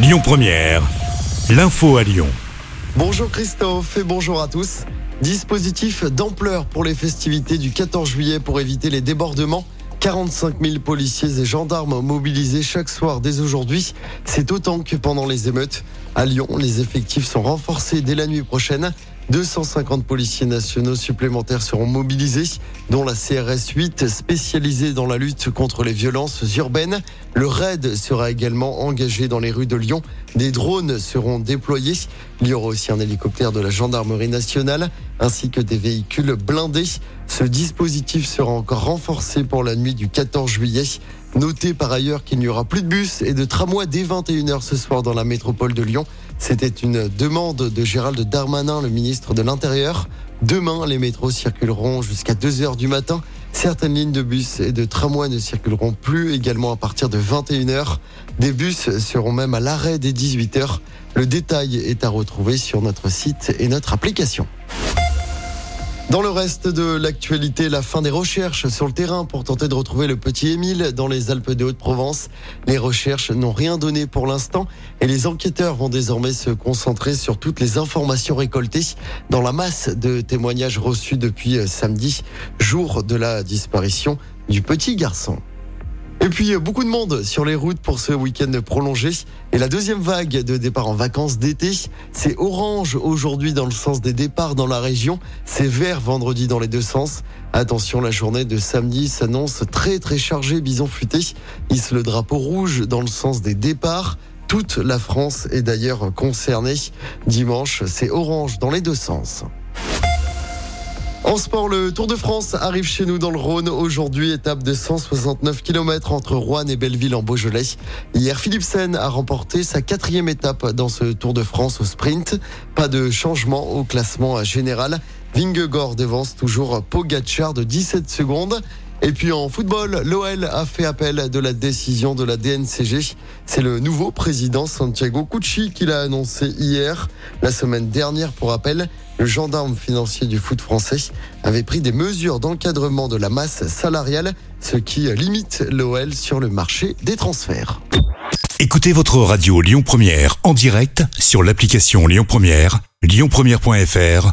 Lyon Première, l'info à Lyon. Bonjour Christophe et bonjour à tous. Dispositif d'ampleur pour les festivités du 14 juillet pour éviter les débordements. 45 000 policiers et gendarmes mobilisés chaque soir dès aujourd'hui. C'est autant que pendant les émeutes. À Lyon, les effectifs sont renforcés dès la nuit prochaine. 250 policiers nationaux supplémentaires seront mobilisés, dont la CRS 8 spécialisée dans la lutte contre les violences urbaines. Le RAID sera également engagé dans les rues de Lyon. Des drones seront déployés. Il y aura aussi un hélicoptère de la gendarmerie nationale ainsi que des véhicules blindés. Ce dispositif sera encore renforcé pour la nuit du 14 juillet. Notez par ailleurs qu'il n'y aura plus de bus et de tramway dès 21h ce soir dans la métropole de Lyon. C'était une demande de Gérald Darmanin, le ministre de l'Intérieur. Demain, les métros circuleront jusqu'à 2h du matin. Certaines lignes de bus et de tramway ne circuleront plus également à partir de 21h. Des bus seront même à l'arrêt dès 18h. Le détail est à retrouver sur notre site et notre application. Dans le reste de l'actualité, la fin des recherches sur le terrain pour tenter de retrouver le petit Émile dans les Alpes de Haute-Provence. Les recherches n'ont rien donné pour l'instant et les enquêteurs vont désormais se concentrer sur toutes les informations récoltées dans la masse de témoignages reçus depuis samedi, jour de la disparition du petit garçon. Et puis beaucoup de monde sur les routes pour ce week-end prolongé. Et la deuxième vague de départ en vacances d'été, c'est orange aujourd'hui dans le sens des départs dans la région. C'est vert vendredi dans les deux sens. Attention, la journée de samedi s'annonce très très chargée. Bison futé hisse le drapeau rouge dans le sens des départs. Toute la France est d'ailleurs concernée. Dimanche, c'est orange dans les deux sens. En sport, le Tour de France arrive chez nous dans le Rhône. Aujourd'hui, étape de 169 km entre Rouen et Belleville en Beaujolais. Hier, Philipsen a remporté sa quatrième étape dans ce Tour de France au sprint. Pas de changement au classement général. Vingegaard devance toujours Pogacar de 17 secondes. Et puis en football, l'OL a fait appel de la décision de la DNCG. C'est le nouveau président Santiago Cucci qui l'a annoncé hier. La semaine dernière, pour rappel, le gendarme financier du foot français avait pris des mesures d'encadrement de la masse salariale, ce qui limite l'OL sur le marché des transferts. Écoutez votre radio Lyon Première en direct sur l'application Lyon Première, lyonpremière.fr